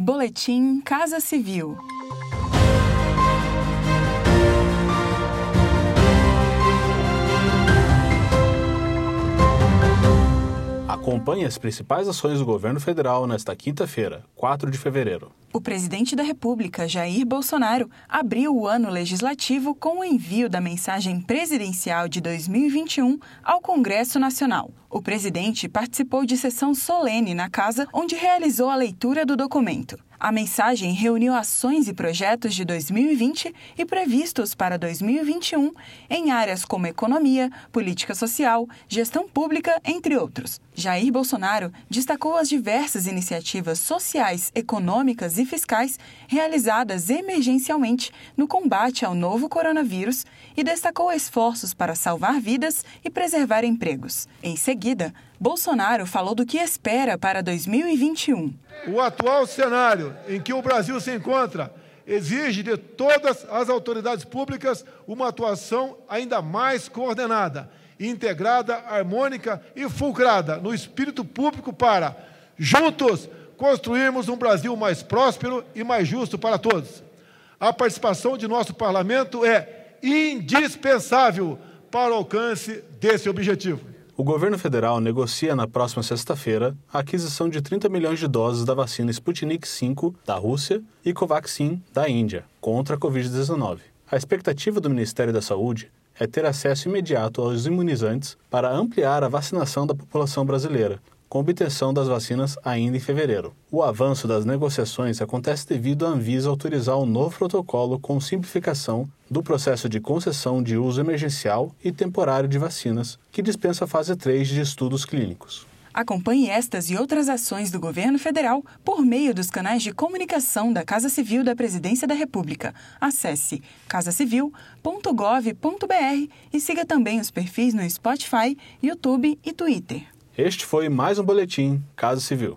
Boletim Casa Civil. Acompanhe as principais ações do governo federal nesta quinta-feira, 4 de fevereiro. O presidente da República, Jair Bolsonaro, abriu o ano legislativo com o envio da mensagem presidencial de 2021 ao Congresso Nacional. O presidente participou de sessão solene na casa, onde realizou a leitura do documento. A mensagem reuniu ações e projetos de 2020 e previstos para 2021 em áreas como economia, política social, gestão pública, entre outros. Jair Bolsonaro destacou as diversas iniciativas sociais, econômicas e fiscais realizadas emergencialmente no combate ao novo coronavírus e destacou esforços para salvar vidas e preservar empregos. Em seguida, Bolsonaro falou do que espera para 2021. O atual cenário em que o Brasil se encontra exige de todas as autoridades públicas uma atuação ainda mais coordenada, integrada, harmônica e fulcrada no espírito público para, juntos, construirmos um Brasil mais próspero e mais justo para todos. A participação de nosso parlamento é indispensável para o alcance desse objetivo. O governo federal negocia na próxima sexta-feira a aquisição de 30 milhões de doses da vacina Sputnik V da Rússia e Covaxin da Índia contra a Covid-19. A expectativa do Ministério da Saúde é ter acesso imediato aos imunizantes para ampliar a vacinação da população brasileira, com obtenção das vacinas ainda em fevereiro. O avanço das negociações acontece devido à Anvisa autorizar um novo protocolo com simplificação do processo de concessão de uso emergencial e temporário de vacinas, que dispensa a fase 3 de estudos clínicos. Acompanhe estas e outras ações do governo federal por meio dos canais de comunicação da Casa Civil da Presidência da República. Acesse casacivil.gov.br e siga também os perfis no Spotify, YouTube e Twitter. Este foi mais um Boletim Casa Civil.